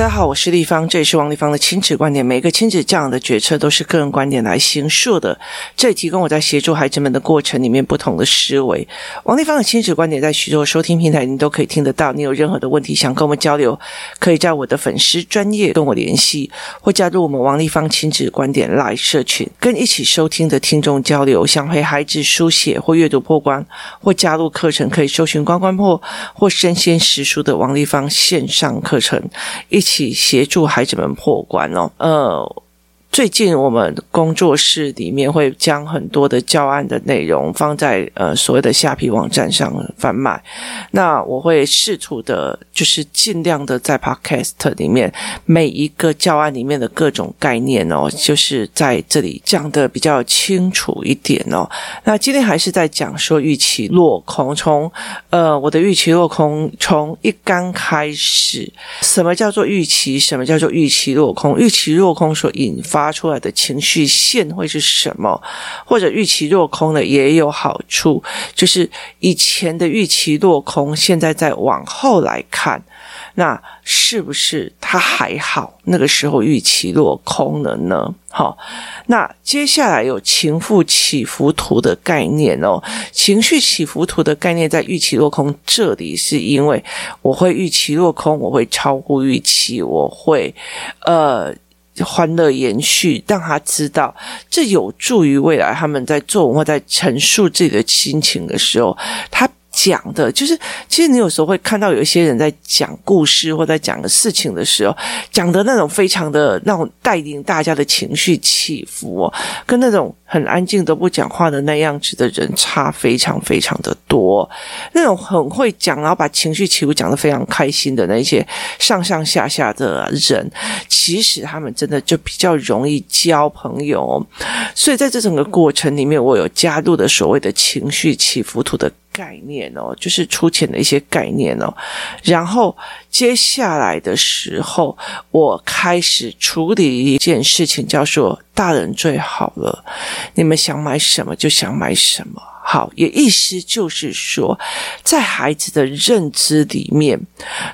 大家好，我是丽芳，这里是王立芳的亲子观点。每个亲子教养的决策都是个人观点来形述的。这里提供我在协助孩子们的过程里面不同的思维。王立芳的亲子观点在许多收听平台你都可以听得到。你有任何的问题想跟我们交流，可以在我的粉丝专业跟我联系，或加入我们王立芳亲子观点 Live 社群，跟一起收听的听众交流。想陪孩子书写或阅读破关，或加入课程，可以搜寻关关破或身先实书的王立芳线上课程，一起。去协助孩子们破关哦，呃。最近我们工作室里面会将很多的教案的内容放在呃所谓的虾皮网站上贩卖。那我会试图的，就是尽量的在 Podcast 里面每一个教案里面的各种概念哦，就是在这里讲的比较清楚一点哦。那今天还是在讲说预期落空，从呃我的预期落空，从一刚开始，什么叫做预期？什么叫做预期落空？预期落空所引发。发出来的情绪线会是什么？或者预期落空了也有好处，就是以前的预期落空，现在再往后来看，那是不是他还好？那个时候预期落空了呢？好，那接下来有情绪起伏图的概念哦，情绪起伏图的概念在预期落空这里，是因为我会预期落空，我会超乎预期，我会呃。欢乐延续，让他知道，这有助于未来他们在作文或在陈述自己的心情的时候，他。讲的就是，其实你有时候会看到有一些人在讲故事或在讲个事情的时候，讲的那种非常的那种带领大家的情绪起伏哦，跟那种很安静都不讲话的那样子的人差非常非常的多。那种很会讲，然后把情绪起伏讲得非常开心的那些上上下下的人，其实他们真的就比较容易交朋友。所以在这整个过程里面，我有加入的所谓的情绪起伏图的。概念哦，就是出钱的一些概念哦。然后接下来的时候，我开始处理一件事情，叫做“大人最好了”。你们想买什么就想买什么。好，也意思就是说，在孩子的认知里面，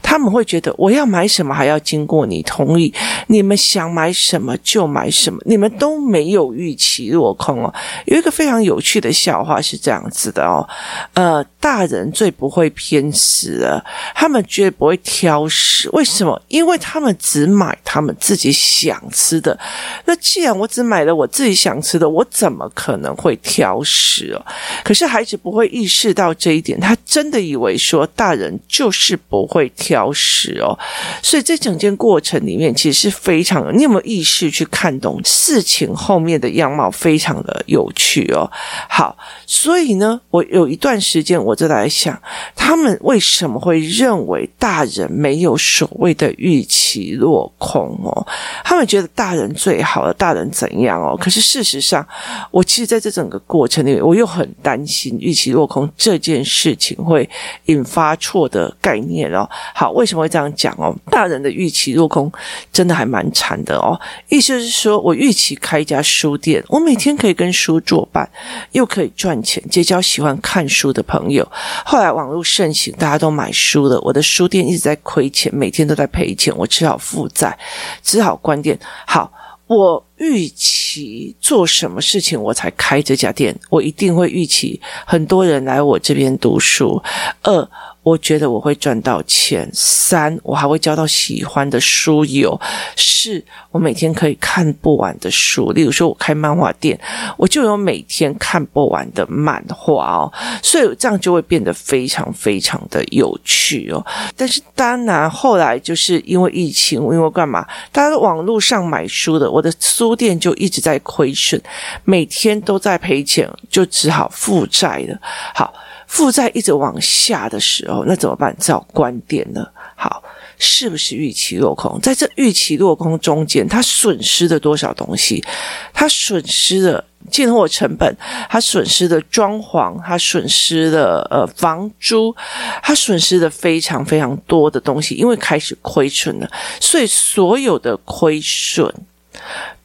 他们会觉得我要买什么还要经过你同意，你们想买什么就买什么，你们都没有预期落空哦。有一个非常有趣的笑话是这样子的哦，呃，大人最不会偏食了，他们绝对不会挑食，为什么？因为他们只买他们自己想吃的。那既然我只买了我自己想吃的，我怎么可能会挑食哦？可是孩子不会意识到这一点，他真的以为说大人就是不会挑食哦，所以这整件过程里面其实是非常，你有没有意识去看懂事情后面的样貌，非常的有趣哦。好，所以呢，我有一段时间我就在想，他们为什么会认为大人没有所谓的预期落空哦？他们觉得大人最好了，大人怎样哦？可是事实上，我其实在这整个过程里面，我又很担。担心预期落空这件事情会引发错的概念哦。好，为什么会这样讲哦？大人的预期落空真的还蛮惨的哦。意思是说，我预期开一家书店，我每天可以跟书作伴，又可以赚钱，结交喜欢看书的朋友。后来网络盛行，大家都买书了，我的书店一直在亏钱，每天都在赔钱，我只好负债，只好关店。好。我预期做什么事情，我才开这家店。我一定会预期很多人来我这边读书。二。我觉得我会赚到钱。三，我还会交到喜欢的书友。四，我每天可以看不完的书。例如说，我开漫画店，我就有每天看不完的漫画哦。所以这样就会变得非常非常的有趣哦。但是当然，后来就是因为疫情，因为干嘛？大家都网络上买书的，我的书店就一直在亏损，每天都在赔钱，就只好负债了。好。负债一直往下的时候，那怎么办？只好关店了。好，是不是预期落空？在这预期落空中间，他损失了多少东西？他损失了进货成本，他损失了装潢，他损失了呃房租，他损失了非常非常多的东西，因为开始亏损了，所以所有的亏损。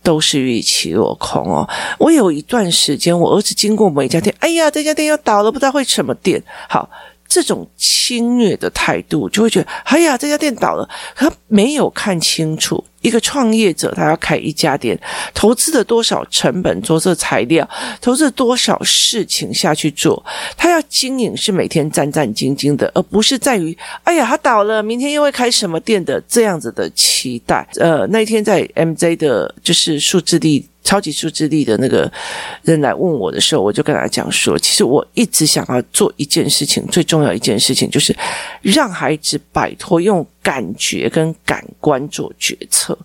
都是预期落空哦。我有一段时间，我儿子经过某一家店，哎呀，这家店要倒了，不知道会什么店。好，这种轻蔑的态度，就会觉得，哎呀，这家店倒了，他没有看清楚。一个创业者，他要开一家店，投资了多少成本做这材料，投资了多少事情下去做，他要经营是每天战战兢兢的，而不是在于，哎呀，他倒了，明天又会开什么店的这样子的期待。呃，那一天在 MJ 的，就是数字力。超级数字力的那个人来问我的时候，我就跟他讲说，其实我一直想要做一件事情，最重要一件事情就是让孩子摆脱用感觉跟感官做决策。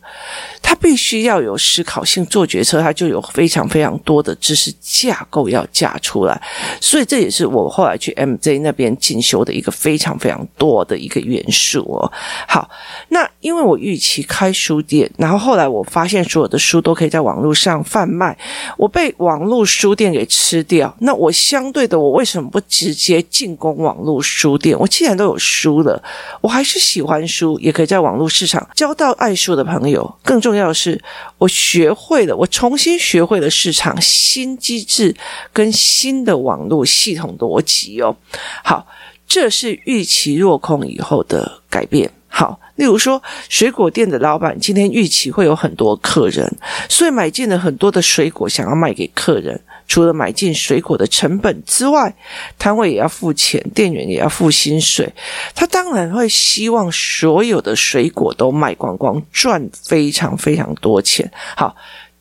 他必须要有思考性做决策，他就有非常非常多的知识架构要架出来。所以这也是我后来去 MJ 那边进修的一个非常非常多的一个元素哦。好，那因为我预期开书店，然后后来我发现所有的书都可以在网络上。贩卖，我被网络书店给吃掉。那我相对的，我为什么不直接进攻网络书店？我既然都有书了，我还是喜欢书，也可以在网络市场交到爱书的朋友。更重要的是，我学会了，我重新学会了市场新机制跟新的网络系统逻辑哦。好，这是预期落空以后的改变。好。例如说，水果店的老板今天预期会有很多客人，所以买进了很多的水果，想要卖给客人。除了买进水果的成本之外，摊位也要付钱，店员也要付薪水。他当然会希望所有的水果都卖光光，赚非常非常多钱。好，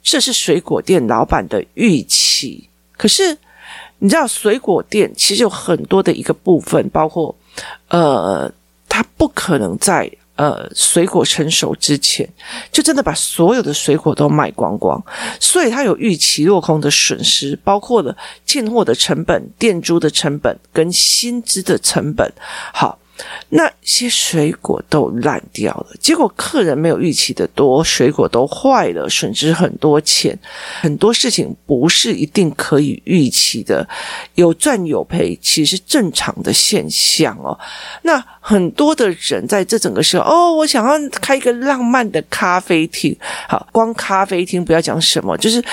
这是水果店老板的预期。可是，你知道，水果店其实有很多的一个部分，包括呃，他不可能在。呃，水果成熟之前，就真的把所有的水果都卖光光，所以他有预期落空的损失，包括了进货的成本、店租的成本跟薪资的成本。好。那些水果都烂掉了，结果客人没有预期的多，水果都坏了，损失很多钱。很多事情不是一定可以预期的，有赚有赔，其实正常的现象哦。那很多的人在这整个时候，哦，我想要开一个浪漫的咖啡厅，好，光咖啡厅不要讲什么，就是。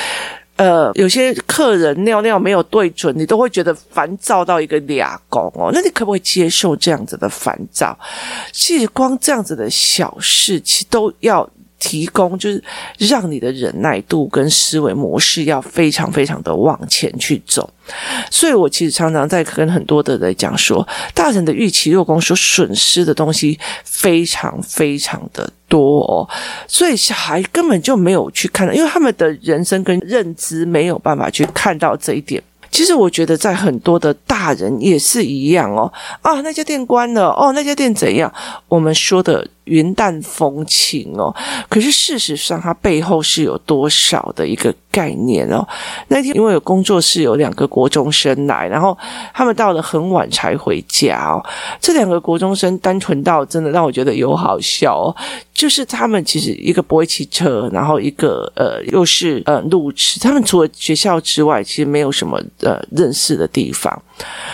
呃，有些客人尿尿没有对准，你都会觉得烦躁到一个俩公哦。那你可不可以接受这样子的烦躁？其实光这样子的小事，其实都要。提供就是让你的忍耐度跟思维模式要非常非常的往前去走，所以我其实常常在跟很多的人讲说，大人的预期落空所损失的东西非常非常的多哦，所以小孩根本就没有去看到，因为他们的人生跟认知没有办法去看到这一点。其实我觉得在很多的大人也是一样哦，啊，那家店关了，哦，那家店怎样？我们说的。云淡风轻哦，可是事实上，它背后是有多少的一个概念哦？那天因为有工作室有两个国中生来，然后他们到了很晚才回家哦。这两个国中生单纯到真的让我觉得有好笑哦，就是他们其实一个不会骑车，然后一个呃又是呃路痴，他们除了学校之外，其实没有什么呃认识的地方。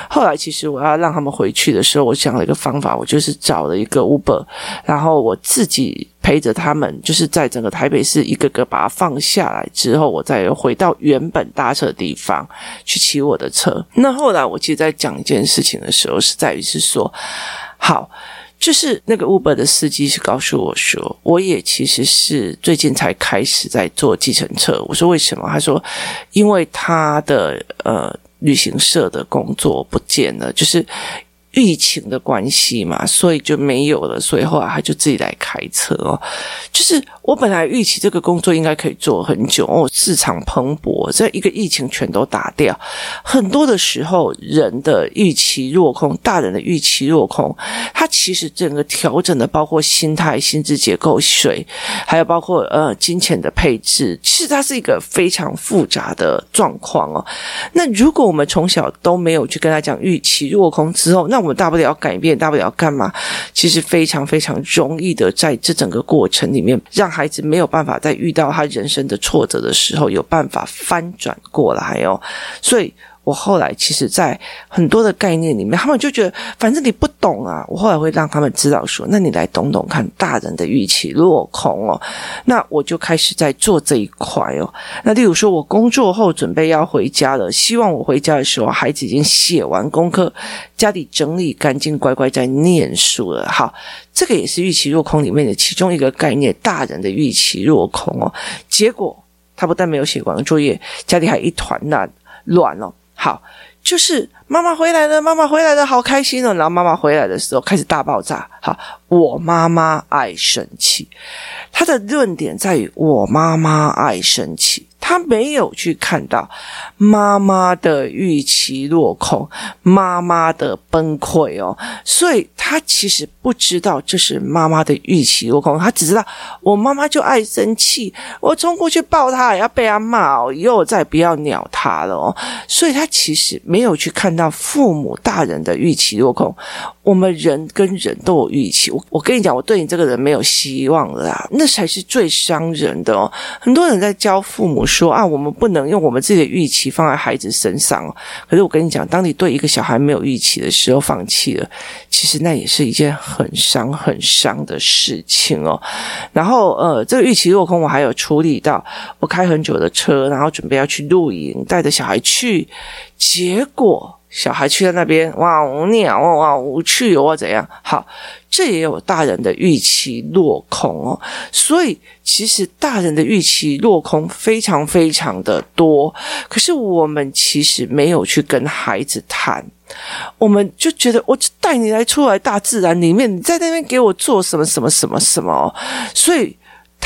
后来其实我要让他们回去的时候，我想了一个方法，我就是找了一个 Uber，然后我自己陪着他们，就是在整个台北市一个个把它放下来之后，我再回到原本搭车的地方去骑我的车。那后来我其实，在讲一件事情的时候，是在于是说，好，就是那个 Uber 的司机是告诉我说，我也其实是最近才开始在坐计程车。我说为什么？他说，因为他的呃。旅行社的工作不见了，就是。疫情的关系嘛，所以就没有了。所以后来他就自己来开车哦。就是我本来预期这个工作应该可以做很久哦，市场蓬勃，这一个疫情全都打掉。很多的时候，人的预期落空，大人的预期落空，他其实整个调整的包括心态、心智结构、水，还有包括呃金钱的配置，其实它是一个非常复杂的状况哦。那如果我们从小都没有去跟他讲预期落空之后，那我们大不了改变，大不了干嘛？其实非常非常容易的，在这整个过程里面，让孩子没有办法在遇到他人生的挫折的时候，有办法翻转过来哦。所以我后来其实，在很多的概念里面，他们就觉得反正你不懂啊。我后来会让他们知道说，那你来懂懂看大人的预期落空哦。那我就开始在做这一块哦。那例如说，我工作后准备要回家了，希望我回家的时候，孩子已经写完功课，家里整理干净，乖乖在念书了。好，这个也是预期落空里面的其中一个概念，大人的预期落空哦。结果他不但没有写完作业，家里还一团乱乱哦。好，就是妈妈回来了，妈妈回来了，好开心哦！然后妈妈回来的时候开始大爆炸。好，我妈妈爱生气，他的论点在于我妈妈爱生气。他没有去看到妈妈的预期落空，妈妈的崩溃哦，所以他其实不知道这是妈妈的预期落空，他只知道我妈妈就爱生气，我冲过去抱她要被她骂哦，以后再不要鸟她了哦，所以他其实没有去看到父母大人的预期落空。我们人跟人都有预期，我我跟你讲，我对你这个人没有希望了啦，那才是最伤人的哦。很多人在教父母说啊，我们不能用我们自己的预期放在孩子身上。可是我跟你讲，当你对一个小孩没有预期的时候放弃了，其实那也是一件很伤很伤的事情哦。然后呃，这个预期落空，我还有处理到，我开很久的车，然后准备要去露营，带着小孩去，结果。小孩去到那边，哇，无鸟，哇，无趣哦，怎样？好，这也有大人的预期落空哦。所以，其实大人的预期落空非常非常的多。可是，我们其实没有去跟孩子谈，我们就觉得，我就带你来出来大自然里面，你在那边给我做什么什么什么什么，所以。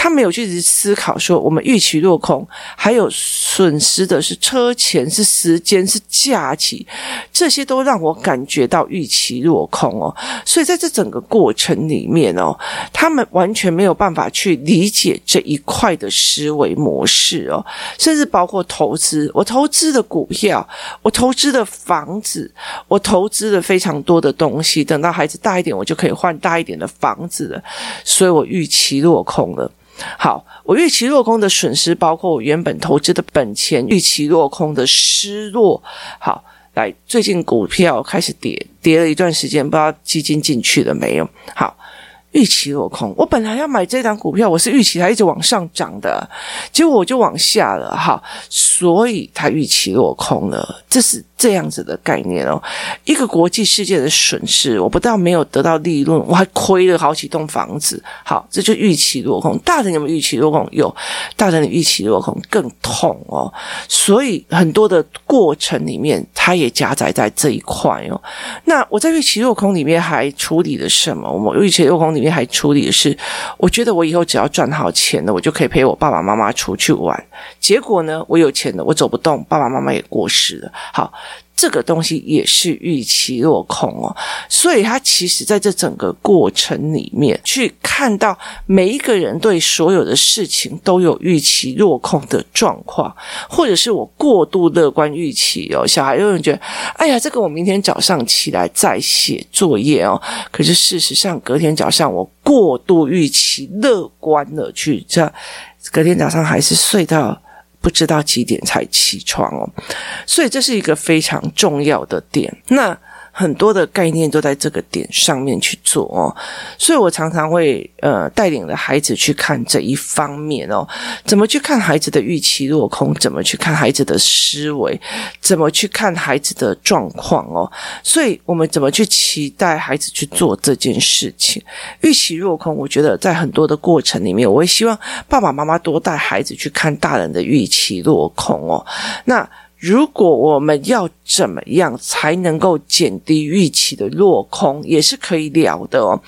他没有去思考说，我们预期落空，还有损失的是车钱、是时间、是假期，这些都让我感觉到预期落空哦。所以在这整个过程里面哦，他们完全没有办法去理解这一块的思维模式哦，甚至包括投资。我投资的股票，我投资的房子，我投资了非常多的东西。等到孩子大一点，我就可以换大一点的房子了。所以我预期落空了。好，我预期落空的损失包括我原本投资的本钱，预期落空的失落。好，来，最近股票开始跌，跌了一段时间，不知道基金进去了没有？好。预期落空，我本来要买这档股票，我是预期它一直往上涨的，结果我就往下了哈，所以它预期落空了，这是这样子的概念哦。一个国际世界的损失，我不但没有得到利润，我还亏了好几栋房子。好，这就预期落空。大人有没有预期落空？有，大人的预期落空更痛哦。所以很多的过程里面，它也夹杂在这一块哦。那我在预期落空里面还处理了什么？我们预期落空里。里面还处理的是，我觉得我以后只要赚好钱了，我就可以陪我爸爸妈妈出去玩。结果呢，我有钱了，我走不动，爸爸妈妈也过世了。好。这个东西也是预期落空哦，所以他其实在这整个过程里面去看到每一个人对所有的事情都有预期落空的状况，或者是我过度乐观预期哦，小孩有人觉得，哎呀，这个我明天早上起来再写作业哦，可是事实上隔天早上我过度预期乐观了去，这样隔天早上还是睡到。不知道几点才起床哦，所以这是一个非常重要的点。那。很多的概念都在这个点上面去做哦，所以我常常会呃带领着孩子去看这一方面哦，怎么去看孩子的预期落空，怎么去看孩子的思维，怎么去看孩子的状况哦，所以我们怎么去期待孩子去做这件事情？预期落空，我觉得在很多的过程里面，我会希望爸爸妈妈多带孩子去看大人的预期落空哦，那。如果我们要怎么样才能够减低预期的落空，也是可以聊的哦。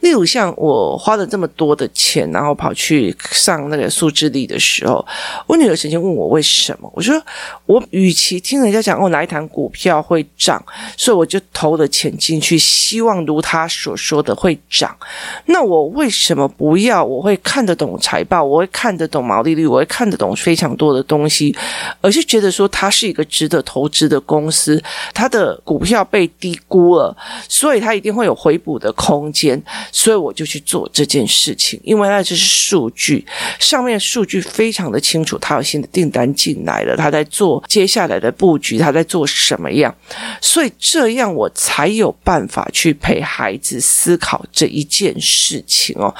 例如像我花了这么多的钱，然后跑去上那个数字力的时候，我女儿曾经问我为什么，我说我与其听人家讲哦哪一档股票会涨，所以我就投了钱进去，希望如他所说的会涨。那我为什么不要？我会看得懂财报，我会看得懂毛利率，我会看得懂非常多的东西，而是觉得说它。是一个值得投资的公公司，它的股票被低估了，所以它一定会有回补的空间，所以我就去做这件事情，因为那就是数据，上面数据非常的清楚，它有新的订单进来了，他在做接下来的布局，他在做什么样，所以这样我才有办法去陪孩子思考这一件事情哦，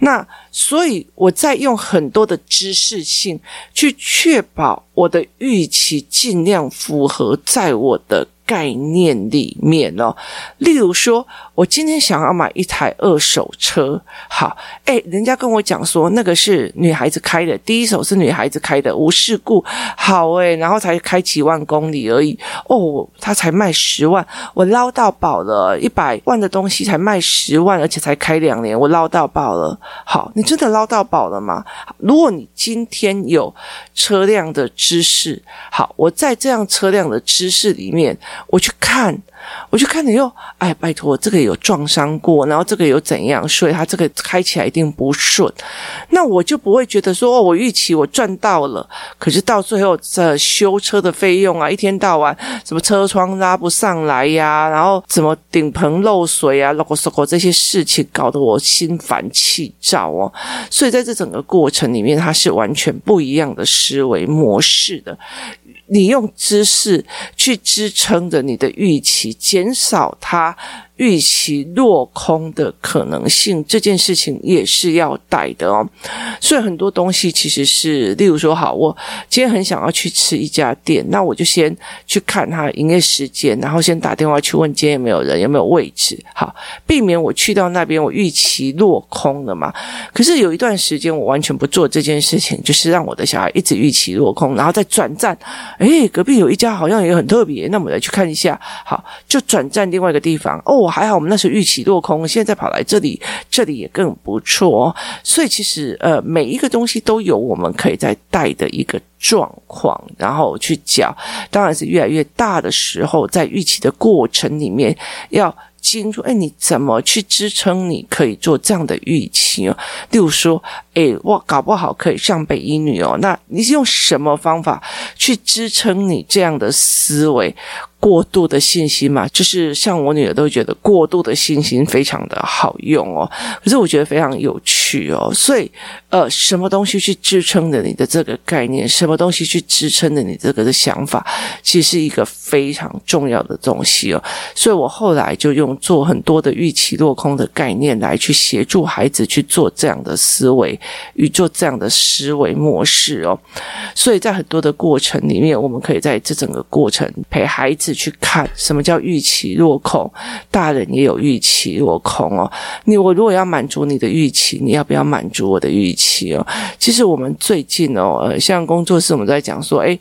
那。所以我在用很多的知识性去确保我的预期尽量符合在我的。概念里面哦，例如说，我今天想要买一台二手车，好，诶，人家跟我讲说那个是女孩子开的，第一手是女孩子开的，无事故，好诶，然后才开几万公里而已，哦，他才卖十万，我捞到宝了，一百万的东西才卖十万，而且才开两年，我捞到宝了，好，你真的捞到宝了吗？如果你今天有车辆的知识，好，我在这样车辆的知识里面。我去看。我去看你又，哎，拜托，这个有撞伤过，然后这个有怎样，所以他这个开起来一定不顺。那我就不会觉得说，哦，我预期我赚到了，可是到最后这修车的费用啊，一天到晚什么车窗拉不上来呀，然后怎么顶棚漏水啊，啰啰嗦嗦这些事情搞得我心烦气躁哦。所以在这整个过程里面，它是完全不一样的思维模式的。你用知识去支撑着你的预期。减少它。预期落空的可能性，这件事情也是要带的哦。所以很多东西其实是，例如说，好，我今天很想要去吃一家店，那我就先去看它营业时间，然后先打电话去问今天有没有人，有没有位置，好，避免我去到那边我预期落空了嘛。可是有一段时间我完全不做这件事情，就是让我的小孩一直预期落空，然后再转战。诶，隔壁有一家好像也很特别，那我们来去看一下，好，就转战另外一个地方哦。还好，我们那时候预期落空，现在跑来这里，这里也更不错哦。所以其实呃，每一个东西都有我们可以在带的一个状况，然后去讲。当然是越来越大的时候，在预期的过程里面要。清楚，哎，你怎么去支撑？你可以做这样的预期哦。例如说，哎，我搞不好可以上北一女哦。那你是用什么方法去支撑你这样的思维？过度的信心嘛，就是像我女儿都觉得过度的信心非常的好用哦。可是我觉得非常有趣哦。所以，呃，什么东西去支撑着你的这个概念？什么东西去支撑着你这个的想法？其实是一个非常重要的东西哦。所以我后来就用。做很多的预期落空的概念来去协助孩子去做这样的思维与做这样的思维模式哦，所以在很多的过程里面，我们可以在这整个过程陪孩子去看什么叫预期落空，大人也有预期落空哦。你我如果要满足你的预期，你要不要满足我的预期哦？其实我们最近哦，呃，像工作室我们在讲说，诶。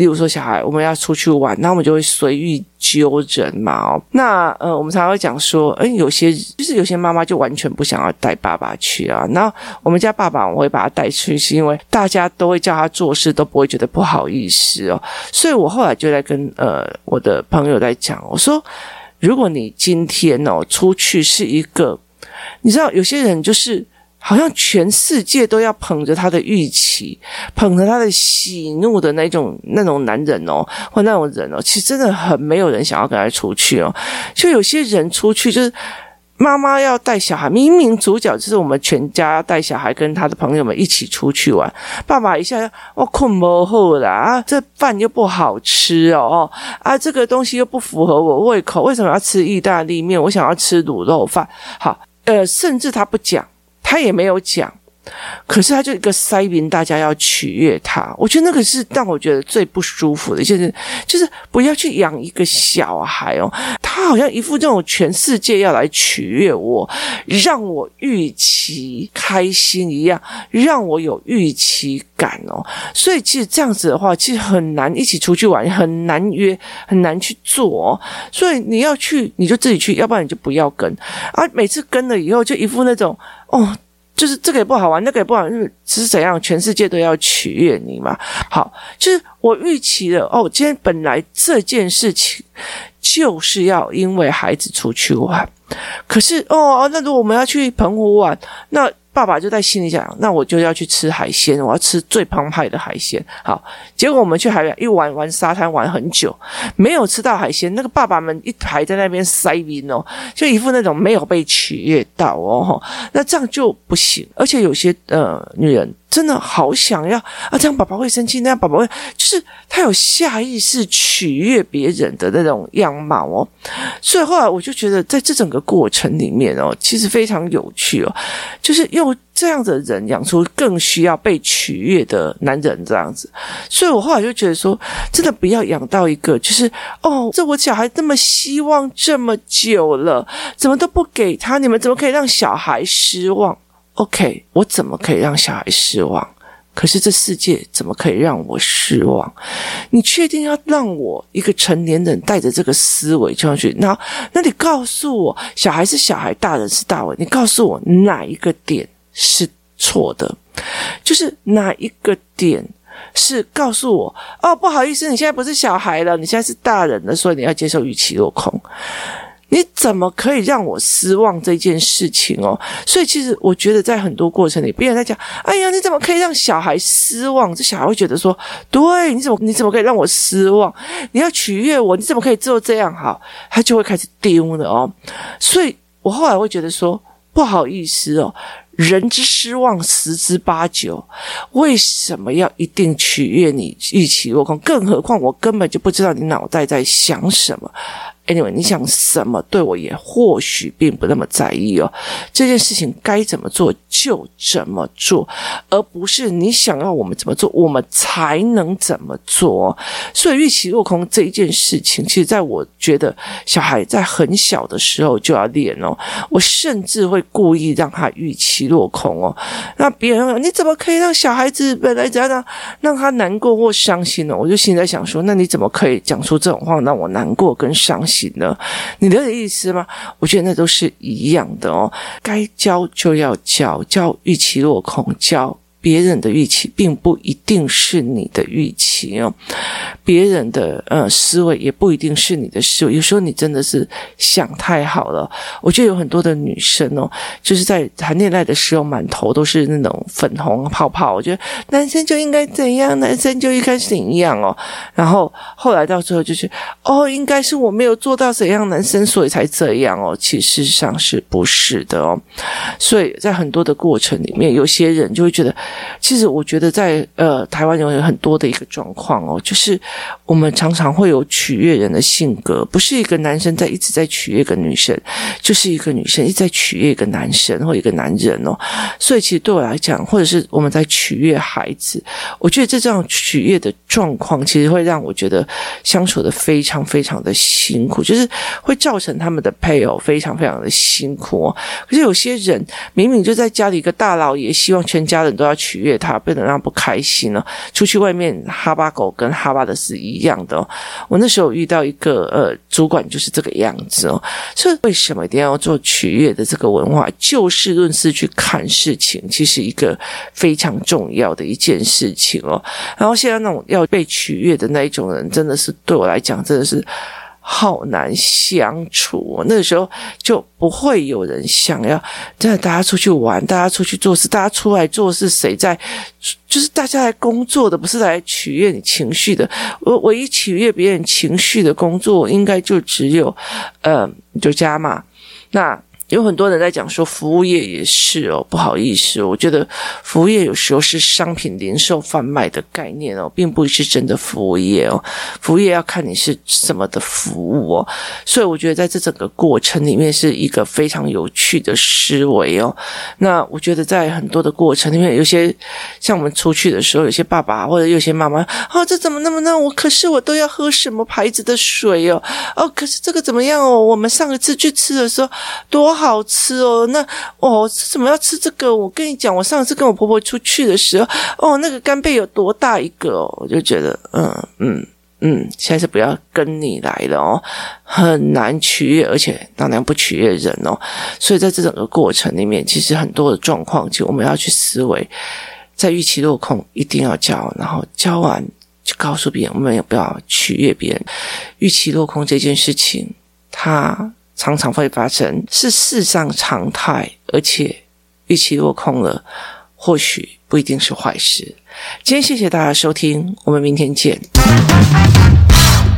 例如说，小孩我们要出去玩，那我们就会随遇揪人嘛。哦，那呃，我们常常会讲说，诶，有些就是有些妈妈就完全不想要带爸爸去啊。那我们家爸爸我会把他带去，是因为大家都会叫他做事，都不会觉得不好意思哦。所以我后来就在跟呃我的朋友在讲，我说，如果你今天哦出去是一个，你知道有些人就是。好像全世界都要捧着他的预期，捧着他的喜怒的那种那种男人哦，或那种人哦，其实真的很没有人想要跟他出去哦。就有些人出去，就是妈妈要带小孩，明明主角就是我们全家带小孩跟他的朋友们一起出去玩，爸爸一下我困不好啦，啊，这饭又不好吃哦，啊，这个东西又不符合我胃口，为什么要吃意大利面？我想要吃卤肉饭。好，呃，甚至他不讲。他也没有讲，可是他就一个塞明，大家要取悦他。我觉得那个是让我觉得最不舒服的，就是就是不要去养一个小孩哦，他好像一副这种全世界要来取悦我，让我预期开心一样，让我有预期感哦。所以其实这样子的话，其实很难一起出去玩，很难约，很难去做哦。所以你要去，你就自己去，要不然你就不要跟。啊，每次跟了以后，就一副那种。哦，就是这个也不好玩，那个也不好玩，就是只是怎样，全世界都要取悦你嘛。好，就是我预期的哦，今天本来这件事情就是要因为孩子出去玩，可是哦，那如果我们要去澎湖玩，那爸爸就在心里想，那我就要去吃海鲜，我要吃最澎湃的海鲜。好，结果我们去海边一玩玩沙滩玩很久，没有吃到海鲜。那个爸爸们一排在那边塞宾哦，就一副那种没有被取悦到哦，那这样就不行。而且有些呃女人。真的好想要啊！这样宝宝会生气，那样宝宝会就是他有下意识取悦别人的那种样貌哦。所以后来我就觉得，在这整个过程里面哦，其实非常有趣哦，就是用这样的人养出更需要被取悦的男人这样子。所以我后来就觉得说，真的不要养到一个就是哦，这我小孩这么希望这么久了，怎么都不给他？你们怎么可以让小孩失望？OK，我怎么可以让小孩失望？可是这世界怎么可以让我失望？你确定要让我一个成年人带着这个思维就要去？那那你告诉我，小孩是小孩，大人是大人，你告诉我哪一个点是错的？就是哪一个点是告诉我哦，不好意思，你现在不是小孩了，你现在是大人了，所以你要接受预期落空。你怎么可以让我失望这件事情哦？所以其实我觉得在很多过程里，别人在讲：“哎呀，你怎么可以让小孩失望？”这小孩会觉得说：“对，你怎么你怎么可以让我失望？你要取悦我，你怎么可以做这样好？”他就会开始丢了哦。所以我后来会觉得说：“不好意思哦，人之失望十之八九，为什么要一定取悦你？预期落空，更何况我根本就不知道你脑袋在想什么。” Anyway，你想什么？对我也或许并不那么在意哦。这件事情该怎么做就怎么做，而不是你想要我们怎么做，我们才能怎么做。所以预期落空这一件事情，其实在我觉得小孩在很小的时候就要练哦。我甚至会故意让他预期落空哦。那别人说你怎么可以让小孩子本来怎样让让他难过或伤心呢？我就心里在想说，那你怎么可以讲出这种话让我难过跟伤心？呢？你了解意思吗？我觉得那都是一样的哦。该教就要教，教预期落空，教。别人的预期并不一定是你的预期哦，别人的呃思维也不一定是你的思维。有时候你真的是想太好了。我觉得有很多的女生哦，就是在谈恋爱的时候满头都是那种粉红泡泡。我觉得男生就应该怎样，男生就应该是怎样哦。然后后来到最后就是哦，应该是我没有做到怎样男生，所以才这样哦。其实事实上是不是的哦？所以在很多的过程里面，有些人就会觉得。其实我觉得在呃台湾有很多的一个状况哦，就是我们常常会有取悦人的性格，不是一个男生在一直在取悦一个女生，就是一个女生一直在取悦一个男生或一个男人哦。所以其实对我来讲，或者是我们在取悦孩子，我觉得这这样取悦的状况，其实会让我觉得相处的非常非常的辛苦，就是会造成他们的配偶非常非常的辛苦哦。可是有些人明明就在家里一个大老爷，希望全家人都要。取悦他，不能让不开心了。出去外面哈巴狗跟哈巴的是一样的。我那时候遇到一个呃主管，就是这个样子哦。所以为什么一定要做取悦的这个文化？就事论事去看事情，其实一个非常重要的一件事情哦。然后现在那种要被取悦的那一种人，真的是对我来讲，真的是。好难相处，那个时候就不会有人想要，真的大家出去玩，大家出去做事，大家出来做事，谁在？就是大家来工作的，不是来取悦你情绪的。我唯一取悦别人情绪的工作，应该就只有，嗯，就家嘛。那。有很多人在讲说服务业也是哦，不好意思，我觉得服务业有时候是商品零售贩卖的概念哦，并不是真的服务业哦。服务业要看你是什么的服务哦，所以我觉得在这整个过程里面是一个非常有趣的思维哦。那我觉得在很多的过程里面，有些像我们出去的时候，有些爸爸或者有些妈妈，哦，这怎么那么那我可是我都要喝什么牌子的水哦，哦，可是这个怎么样哦？我们上一次去吃的时候多。好吃哦，那哦，怎么要吃这个？我跟你讲，我上次跟我婆婆出去的时候，哦，那个干贝有多大一个哦，我就觉得，嗯嗯嗯，现在是不要跟你来了哦，很难取悦，而且当然不取悦人哦。所以在这整个过程里面，其实很多的状况，其实我们要去思维，在预期落空一定要教，然后教完就告诉别人，我们也不要取悦别人。预期落空这件事情，它。常常会发生，是世上常态，而且预期落空了，或许不一定是坏事。今天谢谢大家收听，我们明天见。